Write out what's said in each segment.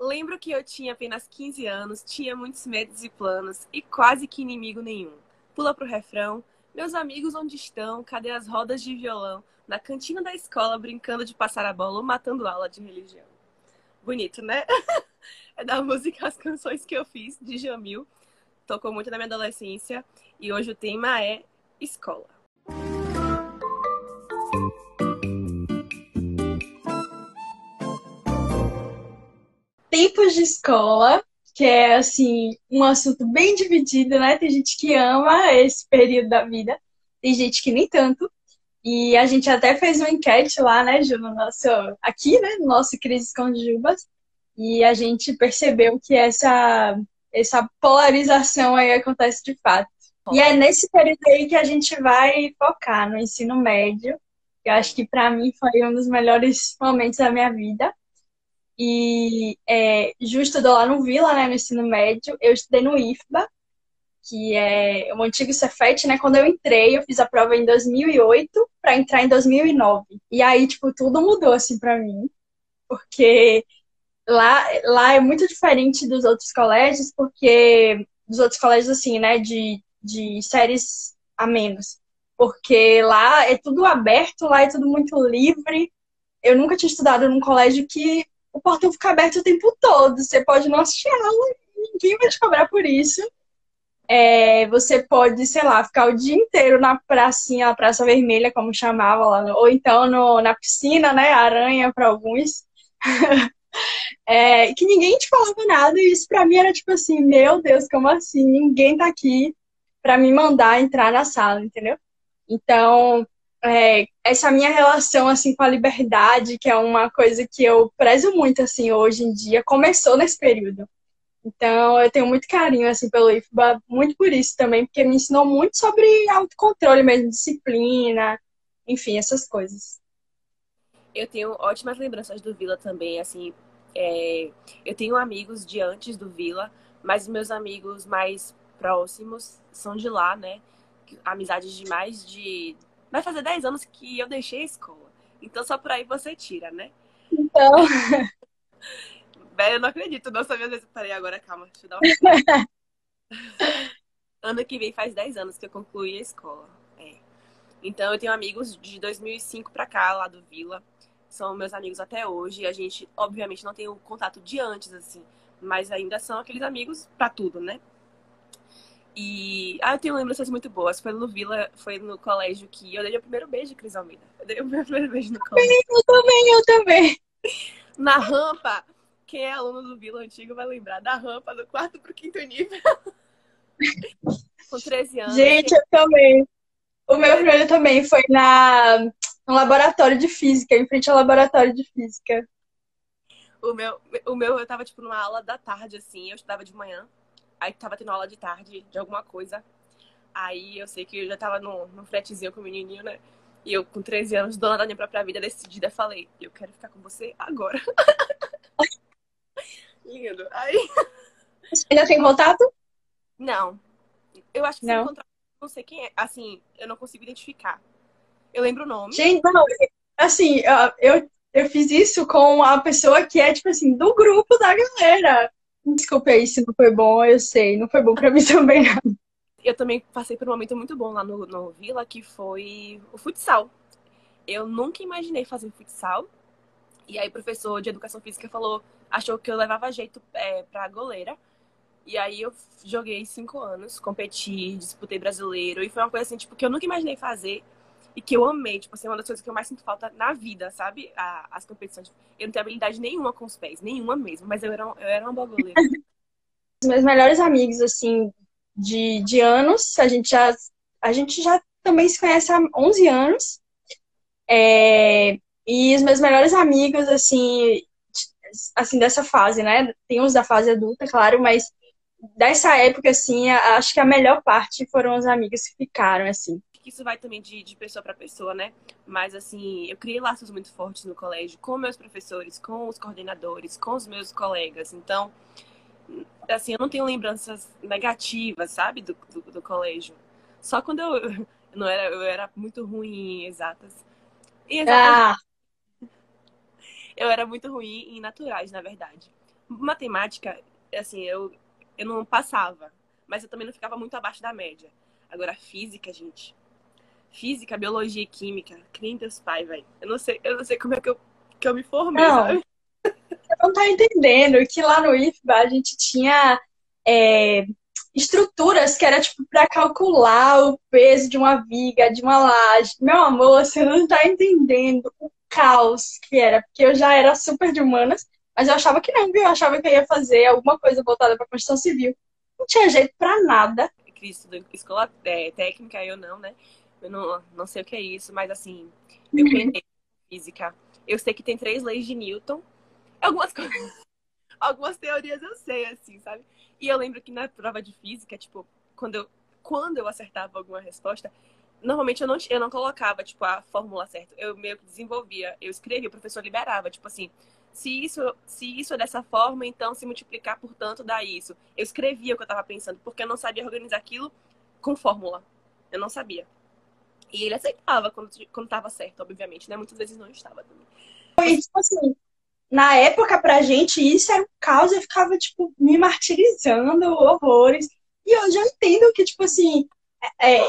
Lembro que eu tinha apenas 15 anos, tinha muitos medos e planos e quase que inimigo nenhum. Pula pro refrão. Meus amigos onde estão? Cadê as rodas de violão? Na cantina da escola, brincando de passar a bola ou matando aula de religião. Bonito, né? é da música As Canções que eu fiz, de Jamil. Tocou muito na minha adolescência. E hoje o tema é escola. Tempos de escola, que é assim, um assunto bem dividido, né? Tem gente que ama esse período da vida, tem gente que nem tanto. E a gente até fez uma enquete lá, né, Ju, no nosso, aqui, né, no nosso Crises com Jubas. E a gente percebeu que essa, essa polarização aí acontece de fato. E é nesse período aí que a gente vai focar no ensino médio. Eu acho que para mim foi um dos melhores momentos da minha vida. E é, Ju estudou lá no Vila, né, no ensino médio. Eu estudei no IFBA, que é o antigo Cefet, né? Quando eu entrei, eu fiz a prova em 2008 para entrar em 2009. E aí, tipo, tudo mudou assim para mim, porque lá, lá é muito diferente dos outros colégios, porque dos outros colégios assim, né, de, de séries a menos. Porque lá é tudo aberto, lá é tudo muito livre. Eu nunca tinha estudado num colégio que o portão fica aberto o tempo todo. Você pode não assistir aula, ninguém vai te cobrar por isso. É, você pode, sei lá, ficar o dia inteiro na pracinha, na Praça Vermelha, como chamava lá, ou então no, na piscina, né? Aranha para alguns. é, que ninguém te falava nada, e isso pra mim era tipo assim, meu Deus, como assim? Ninguém tá aqui para me mandar entrar na sala, entendeu? Então, é, essa minha relação assim com a liberdade, que é uma coisa que eu prezo muito assim hoje em dia, começou nesse período. Então, eu tenho muito carinho, assim, pelo IFBA, muito por isso também, porque me ensinou muito sobre autocontrole mesmo, disciplina, enfim, essas coisas. Eu tenho ótimas lembranças do Vila também, assim, é... eu tenho amigos de antes do Vila, mas meus amigos mais próximos são de lá, né? Amizades de mais de... Vai fazer 10 anos que eu deixei a escola. Então, só por aí você tira, né? Então... Velho, eu não acredito. Nossa, minha vezes. Peraí, agora calma. Deixa eu dar uma. ano que vem faz 10 anos que eu concluí a escola. É. Então, eu tenho amigos de 2005 pra cá, lá do Vila. São meus amigos até hoje. A gente, obviamente, não tem o contato de antes, assim. Mas ainda são aqueles amigos pra tudo, né? E ah, eu tenho lembranças muito boas. Foi no Vila, foi no colégio que eu dei o primeiro beijo, Cris Almeida. Eu dei o meu primeiro beijo no colégio. Eu também, eu também. Na rampa, quem é aluno do Vila Antigo vai lembrar da rampa do quarto pro quinto nível. Com 13 anos. Gente, eu também. O meu primeiro também foi na, no laboratório de física, em frente ao laboratório de física. O meu, o meu, eu tava, tipo, numa aula da tarde, assim, eu estudava de manhã. Aí tava tendo aula de tarde de alguma coisa. Aí eu sei que eu já tava no, no fretezinho com o menininho, né? E eu, com 13 anos, dona da minha própria vida, decidida, falei, eu quero ficar com você agora. Lindo. Aí. Você ainda tem contato? Não. Eu acho que não. encontrar, não sei quem é. Assim, eu não consigo identificar. Eu lembro o nome. Gente, não, assim, eu, eu fiz isso com a pessoa que é, tipo assim, do grupo da galera. Desculpa aí se não foi bom, eu sei. Não foi bom pra mim também. Eu também passei por um momento muito bom lá no, no Vila, que foi o futsal. Eu nunca imaginei fazer futsal. E aí o professor de educação física falou, achou que eu levava jeito é, pra goleira. E aí eu joguei cinco anos, competi, disputei brasileiro. E foi uma coisa assim, tipo, que eu nunca imaginei fazer. E que eu amei, tipo assim, uma das coisas que eu mais sinto falta na vida, sabe? A, as competições. Eu não tenho habilidade nenhuma com os pés, nenhuma mesmo, mas eu era, eu era uma boa goleira. Os meus melhores amigos, assim, de, de anos, a gente já, a gente já também se conhece há 11 anos. É, e os meus melhores amigos, assim, assim, dessa fase, né? Tem uns da fase adulta, claro, mas dessa época, assim, acho que a melhor parte foram os amigos que ficaram, assim. Isso vai também de, de pessoa para pessoa, né? Mas, assim, eu criei laços muito fortes no colégio com meus professores, com os coordenadores, com os meus colegas. Então, assim, eu não tenho lembranças negativas, sabe, do, do, do colégio. Só quando eu, não era, eu era muito ruim em exatas. Em exatas, ah eu era muito ruim em naturais, na verdade. matemática, assim, eu, eu não passava, mas eu também não ficava muito abaixo da média. Agora, física, gente. Física, biologia e química. Que Deus pai, velho. Eu não sei, eu não sei como é que eu, que eu me formei, não, sabe? Você não tá entendendo que lá no IFBA a gente tinha é, estruturas que era tipo para calcular o peso de uma viga, de uma laje. Meu amor, você não tá entendendo o caos que era, porque eu já era super de humanas, mas eu achava que não, viu? Eu achava que eu ia fazer alguma coisa voltada para construção civil. Não tinha jeito para nada. Cristo, escola é, técnica, eu não, né? Eu não, não sei o que é isso, mas assim, eu pensei física. Eu sei que tem três leis de Newton. Algumas coisas, algumas teorias eu sei, assim, sabe? E eu lembro que na prova de física, tipo, quando eu, quando eu acertava alguma resposta, normalmente eu não, eu não colocava, tipo, a fórmula certa. Eu meio que desenvolvia. Eu escrevia, o professor liberava, tipo assim, se isso, se isso é dessa forma, então se multiplicar por tanto dá isso. Eu escrevia o que eu estava pensando, porque eu não sabia organizar aquilo com fórmula. Eu não sabia. E ele aceitava quando, quando tava certo, obviamente, né? Muitas vezes não estava também. Tipo assim, na época, pra gente, isso era um caos, eu ficava, tipo, me martirizando, horrores. E hoje eu entendo que, tipo assim, é,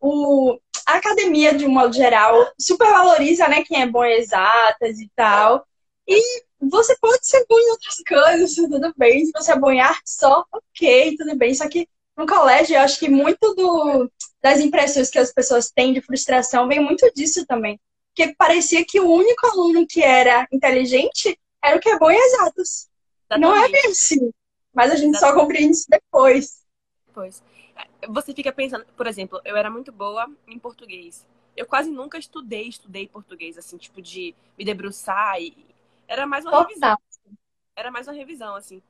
o, a academia, de um modo geral, supervaloriza, né, quem é bom em exatas e tal. E você pode ser bom em outras coisas, tudo bem. Se você é bom em arte só, ok, tudo bem. Só que no colégio, eu acho que muito do, das impressões que as pessoas têm de frustração vem muito disso também. Porque parecia que o único aluno que era inteligente era o que é bom em exatos. Exatamente. Não é bem assim. Mas a gente Exatamente. só compreende isso depois. Depois. Você fica pensando, por exemplo, eu era muito boa em português. Eu quase nunca estudei, estudei português, assim, tipo, de me debruçar e. Era mais uma revisão. Era mais uma revisão, assim.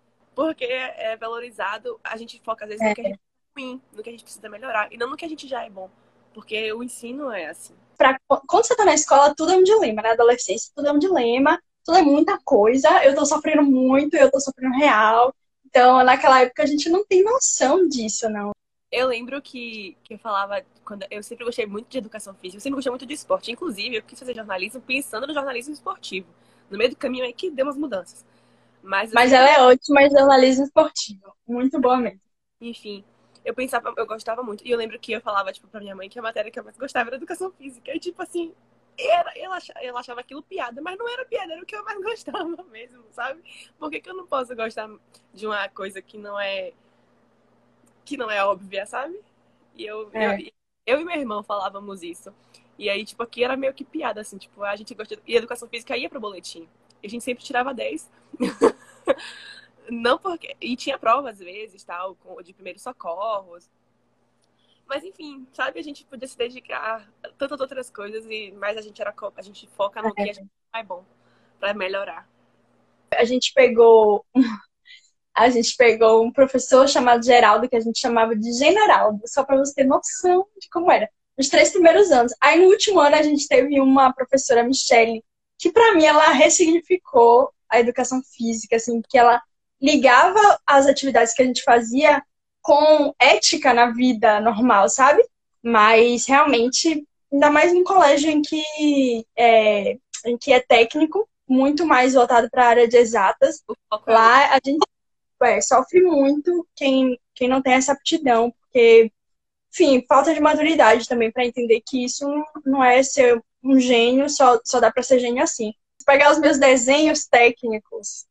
Porque é valorizado, a gente foca às vezes é. no que a gente é ruim, no que a gente precisa melhorar, e não no que a gente já é bom. Porque o ensino é assim. Pra, quando você tá na escola, tudo é um dilema, na adolescência, tudo é um dilema tudo é muita coisa, eu tô sofrendo muito, eu tô sofrendo real. Então, naquela época, a gente não tem noção disso, não. Eu lembro que, que eu falava, quando eu sempre gostei muito de educação física, eu sempre gostei muito de esporte. Inclusive, eu quis fazer jornalismo pensando no jornalismo esportivo. No meio do caminho aí que deu umas mudanças. Mas, Mas ela é ótima em jornalismo esportivo. Muito boa mesmo. Enfim, eu pensava, eu gostava muito. E eu lembro que eu falava, tipo, pra minha mãe que a matéria que eu mais gostava era educação física. E, tipo assim, era, eu, achava, eu achava aquilo piada, mas não era piada, era o que eu mais gostava mesmo, sabe? Por que, que eu não posso gostar de uma coisa que não é que não é óbvia, sabe? E eu, é. eu, eu, e meu irmão falávamos isso. E aí, tipo, aqui era meio que piada, assim, tipo, a gente gosta. E educação física ia pro boletim. E a gente sempre tirava 10. não porque. E tinha prova às vezes, tal, de primeiros socorros. Mas enfim, sabe, a gente podia se dedicar a tantas outras coisas, e mais a gente era a gente foca no é. que a gente é bom para melhorar. A gente pegou a gente pegou um professor chamado Geraldo, que a gente chamava de Generaldo, só para você ter noção de como era. Nos três primeiros anos. Aí no último ano a gente teve uma professora, Michele, que para mim ela ressignificou a educação física, assim, que ela ligava as atividades que a gente fazia com ética na vida normal, sabe? Mas realmente, ainda mais num colégio em que é, em que é técnico, muito mais voltado para a área de exatas, lá a gente é, sofre muito quem, quem não tem essa aptidão, porque, enfim, falta de maturidade também para entender que isso não é ser um gênio, só, só dá para ser gênio assim. Pegar os meus desenhos técnicos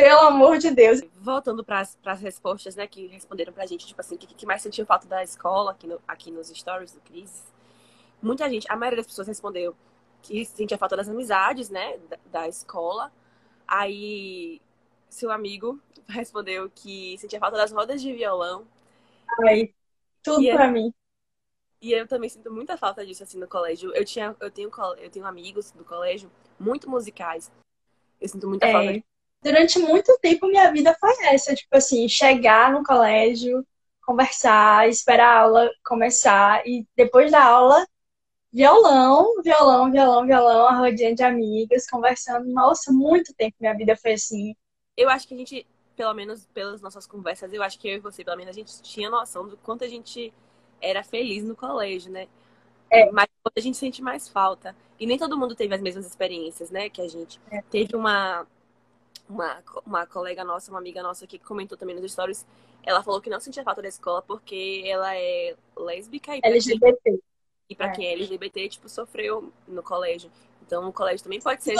pelo amor de Deus. Voltando para as respostas, né, que responderam pra gente, tipo assim, o que, que mais sentiu falta da escola aqui, no, aqui nos stories do Cris. Muita gente, a maioria das pessoas respondeu que sentia falta das amizades, né, da, da escola. Aí, seu amigo respondeu que sentia falta das rodas de violão. Ai, tudo para mim. E eu também sinto muita falta disso, assim, no colégio. Eu, tinha, eu, tenho, eu tenho amigos do colégio muito musicais. Eu sinto muita é. falta durante muito tempo minha vida foi essa, tipo assim, chegar no colégio, conversar, esperar a aula começar e depois da aula violão, violão, violão, violão, a rodinha de amigas, conversando. Nossa, muito tempo minha vida foi assim. Eu acho que a gente, pelo menos pelas nossas conversas, eu acho que eu e você, pelo menos, a gente tinha noção do quanto a gente era feliz no colégio, né? É. Mas a gente sente mais falta. E nem todo mundo teve as mesmas experiências, né, que a gente. É. Teve uma uma, uma colega nossa, uma amiga nossa que comentou também nos stories, ela falou que não sentia falta da escola porque ela é lésbica e LGBT. E para é. quem é LGBT, tipo, sofreu no colégio. Então, o colégio também pode ser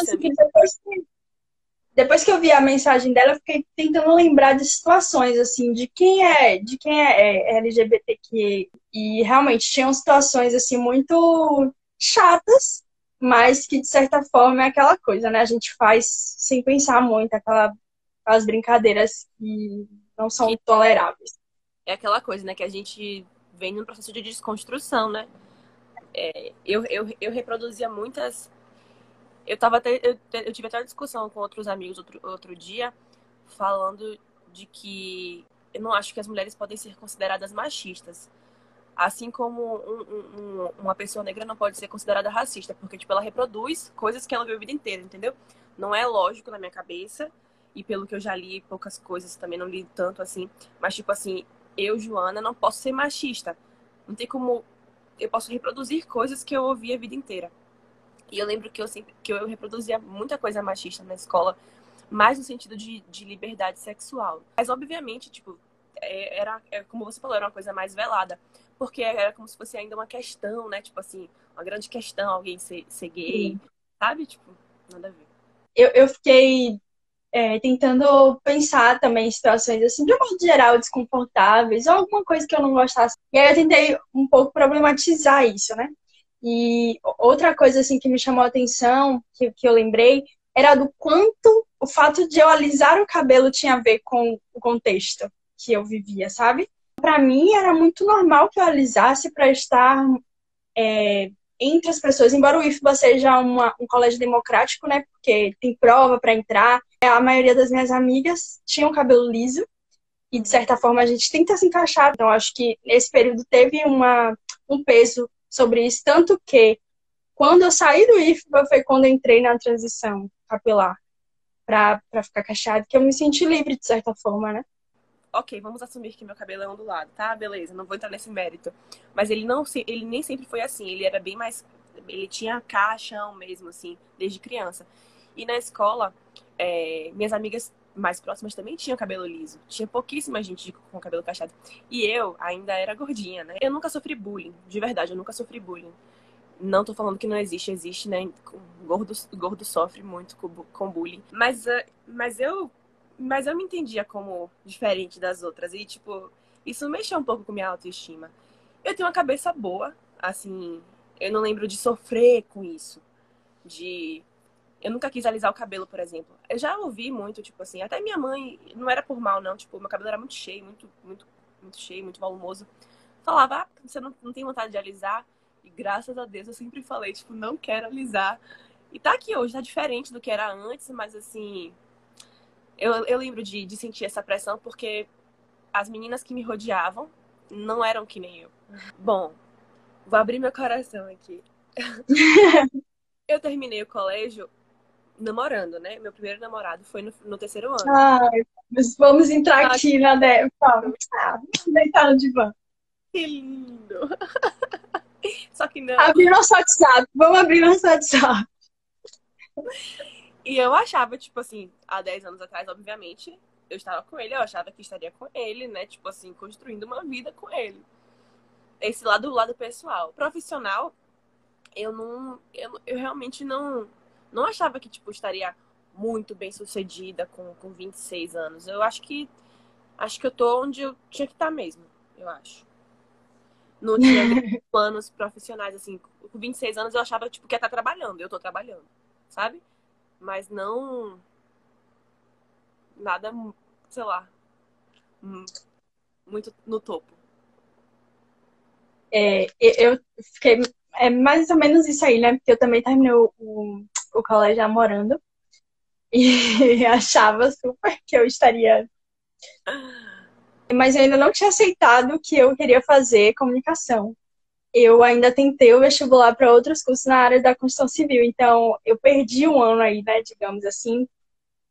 depois que eu vi a mensagem dela, eu fiquei tentando lembrar de situações, assim, de quem é, de quem é, é LGBTQ. E realmente tinham situações, assim, muito chatas, mas que, de certa forma, é aquela coisa, né? A gente faz sem pensar muito, aquela, aquelas brincadeiras que não são toleráveis. É aquela coisa, né? Que a gente vem num processo de desconstrução, né? É, eu, eu, eu reproduzia muitas. Eu, tava até, eu, eu tive até uma discussão com outros amigos outro, outro dia, falando de que eu não acho que as mulheres podem ser consideradas machistas. Assim como um, um, uma pessoa negra não pode ser considerada racista, porque tipo, ela reproduz coisas que ela viu a vida inteira, entendeu? Não é lógico na minha cabeça, e pelo que eu já li, poucas coisas também não li tanto assim, mas tipo assim, eu, Joana, não posso ser machista. Não tem como eu posso reproduzir coisas que eu ouvi a vida inteira. E eu lembro que eu sempre que eu reproduzia muita coisa machista na escola, mais no sentido de, de liberdade sexual. Mas obviamente, tipo, é, era, é, como você falou, era uma coisa mais velada. Porque era como se fosse ainda uma questão, né? Tipo assim, uma grande questão alguém ser, ser gay, Sim. sabe? Tipo, nada a ver. Eu, eu fiquei é, tentando pensar também em situações assim, de um modo geral, desconfortáveis, ou alguma coisa que eu não gostasse. E aí eu tentei um pouco problematizar isso, né? E outra coisa assim que me chamou a atenção, que, que eu lembrei, era do quanto o fato de eu alisar o cabelo tinha a ver com o contexto que eu vivia, sabe? Para mim era muito normal que eu alisasse para estar é, entre as pessoas, embora o IFBA seja uma, um colégio democrático, né? Porque tem prova para entrar. A maioria das minhas amigas tinham cabelo liso e de certa forma a gente tenta se encaixar. Então acho que nesse período teve uma, um peso sobre isso, tanto que quando eu saí do IFBA foi quando entrei na transição capilar para ficar cacheado, que eu me senti livre de certa forma, né? ok, vamos assumir que meu cabelo é ondulado, tá? Beleza, não vou entrar nesse mérito. Mas ele não ele nem sempre foi assim, ele era bem mais. Ele tinha caixão mesmo, assim, desde criança. E na escola, é, minhas amigas mais próximas também tinham cabelo liso. Tinha pouquíssima gente com cabelo cacheado. E eu ainda era gordinha, né? Eu nunca sofri bullying, de verdade, eu nunca sofri bullying. Não tô falando que não existe, existe, né? Gordo, gordo sofre muito com, bullying. Mas, uh, mas eu mas eu me entendia como diferente das outras. E, tipo, isso mexeu um pouco com minha autoestima. Eu tenho uma cabeça boa, assim, eu não lembro de sofrer com isso. De. Eu nunca quis alisar o cabelo, por exemplo. Eu já ouvi muito, tipo assim, até minha mãe, não era por mal, não, tipo, meu cabelo era muito cheio, muito, muito, muito cheio, muito volumoso. Falava, ah, você não, não tem vontade de alisar? E graças a Deus eu sempre falei, tipo, não quero alisar. E tá aqui hoje, tá diferente do que era antes, mas assim, eu, eu lembro de, de sentir essa pressão porque as meninas que me rodeavam não eram que nem eu. Bom, vou abrir meu coração aqui. eu terminei o colégio namorando, né? Meu primeiro namorado foi no, no terceiro ano. Ai, vamos entrar aqui na né? Vamos deitar no divã. Que lindo! Só que não. Abrir nosso WhatsApp. Vamos abrir nosso WhatsApp. E eu achava, tipo assim, há 10 anos atrás, obviamente, eu estava com ele, eu achava que estaria com ele, né? Tipo assim, construindo uma vida com ele. Esse lado, do lado pessoal. Profissional, eu não. Eu, eu realmente não. Não achava que, tipo, estaria muito bem sucedida com, com 26 anos. Eu acho que. Acho que eu tô onde eu tinha que estar tá mesmo, eu acho. Não tinha planos profissionais, assim. Com 26 anos eu achava, tipo, que ia estar tá trabalhando. Eu tô trabalhando, sabe? mas não nada, sei lá, muito no topo. É, eu fiquei é mais ou menos isso aí, né? Porque eu também terminei o, o, o colégio namorando e achava super que eu estaria. Mas eu ainda não tinha aceitado que eu queria fazer comunicação eu ainda tentei o vestibular para outros cursos na área da construção civil. Então, eu perdi um ano aí, né, digamos assim,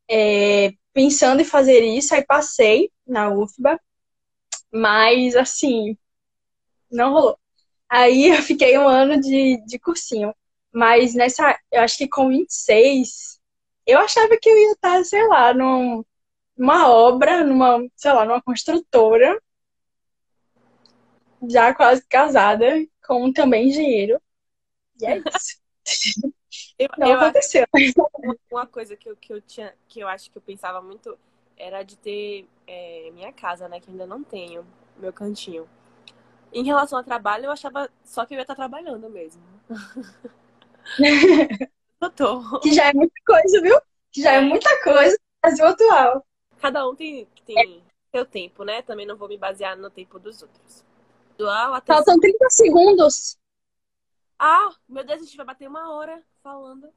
é, pensando em fazer isso. Aí passei na UFBA, mas, assim, não rolou. Aí eu fiquei um ano de, de cursinho. Mas nessa, eu acho que com 26, Eu achava que eu ia estar, sei lá, num, numa obra, numa, sei lá, numa construtora, já quase casada, com também engenheiro. E é isso. Eu, Não eu aconteceu. Uma- coisa que eu, que eu tinha, que eu acho que eu pensava muito era de ter é, minha casa, né? Que eu ainda não tenho, meu cantinho. Em relação ao trabalho, eu achava só que eu ia estar trabalhando mesmo. Tô. Que já é muita coisa, viu? Que já é muita coisa no Brasil atual. Cada um tem, tem seu tempo, né? Também não vou me basear no tempo dos outros. Dual, atenção. Faltam 30 segundos. Ah, meu Deus, a gente vai bater uma hora falando.